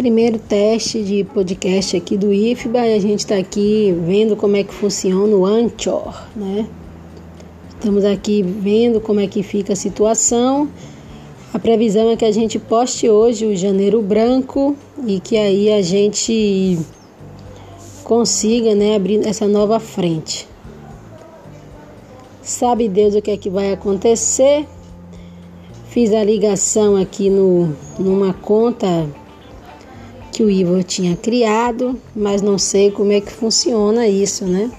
Primeiro teste de podcast aqui do IFBA e a gente está aqui vendo como é que funciona o Anchor, né? Estamos aqui vendo como é que fica a situação. A previsão é que a gente poste hoje o Janeiro Branco e que aí a gente consiga, né, abrir essa nova frente. Sabe Deus o que é que vai acontecer? Fiz a ligação aqui no, numa conta que o Ivo tinha criado, mas não sei como é que funciona isso, né?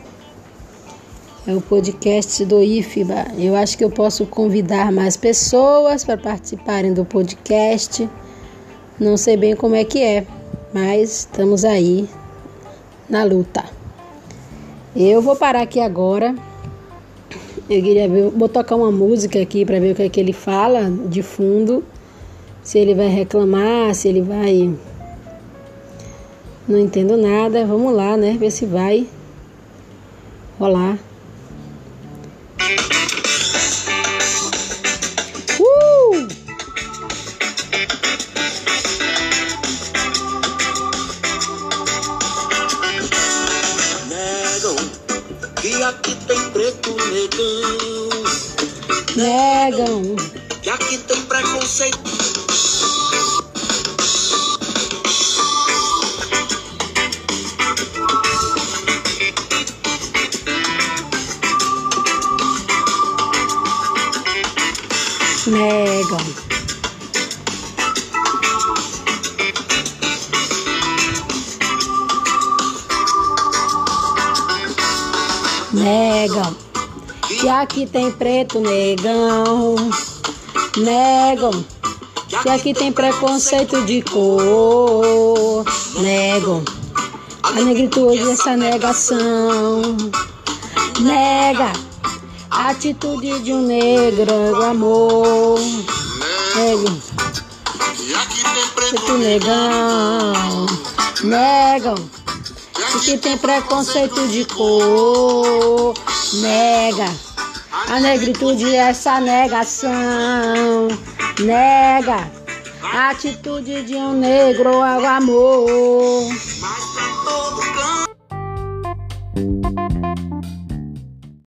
É o podcast do IFBA. Eu acho que eu posso convidar mais pessoas para participarem do podcast. Não sei bem como é que é, mas estamos aí na luta. Eu vou parar aqui agora eu queria ver, vou tocar uma música aqui para ver o que é que ele fala de fundo. Se ele vai reclamar, se ele vai. Não entendo nada. Vamos lá, né? Ver se vai rolar. Uh! Negam que aqui tem preto negão. Negam. Que aqui tem preconceito. Negam. Negam. Que aqui tem preto negão. Negam. Que aqui tem preconceito de cor. Negam. A negritude essa negação. Nega. Atitude de um negro, amor. Tem Preto negão. Negam. Que tem preconceito de cor. Nega. A negritude essa negação. Nega. A atitude de um negro, o amor.